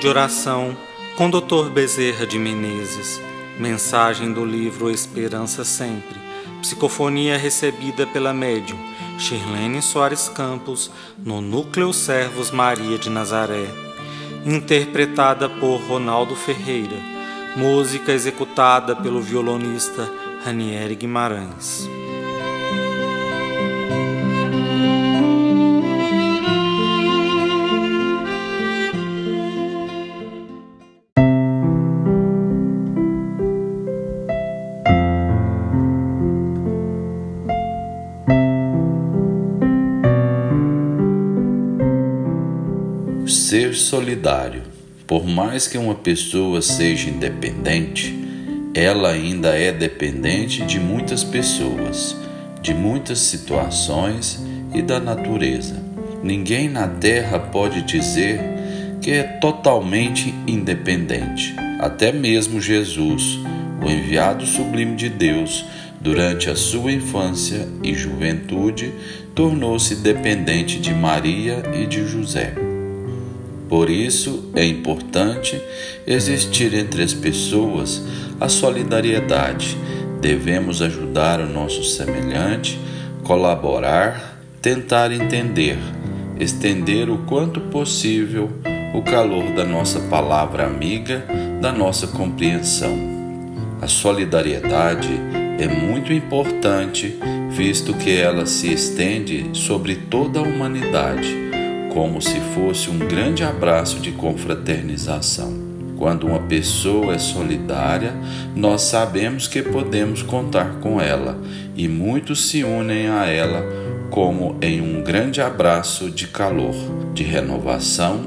de oração com Dr. Bezerra de Menezes. Mensagem do livro Esperança Sempre. Psicofonia recebida pela médium Shirlene Soares Campos no Núcleo Servos Maria de Nazaré. Interpretada por Ronaldo Ferreira. Música executada pelo violonista Ranieri Guimarães. Ser solidário. Por mais que uma pessoa seja independente, ela ainda é dependente de muitas pessoas, de muitas situações e da natureza. Ninguém na Terra pode dizer que é totalmente independente. Até mesmo Jesus, o enviado sublime de Deus, durante a sua infância e juventude, tornou-se dependente de Maria e de José. Por isso é importante existir entre as pessoas a solidariedade. Devemos ajudar o nosso semelhante, colaborar, tentar entender, estender o quanto possível o calor da nossa palavra amiga, da nossa compreensão. A solidariedade é muito importante, visto que ela se estende sobre toda a humanidade como se fosse um grande abraço de confraternização. Quando uma pessoa é solidária, nós sabemos que podemos contar com ela e muitos se unem a ela como em um grande abraço de calor, de renovação,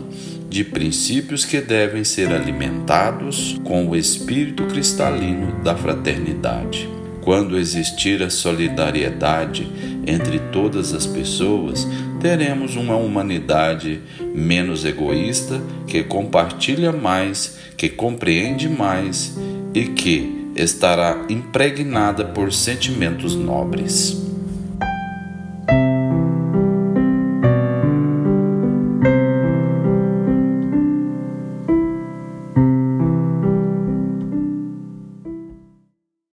de princípios que devem ser alimentados com o espírito cristalino da fraternidade. Quando existir a solidariedade entre todas as pessoas, teremos uma humanidade menos egoísta, que compartilha mais, que compreende mais e que estará impregnada por sentimentos nobres.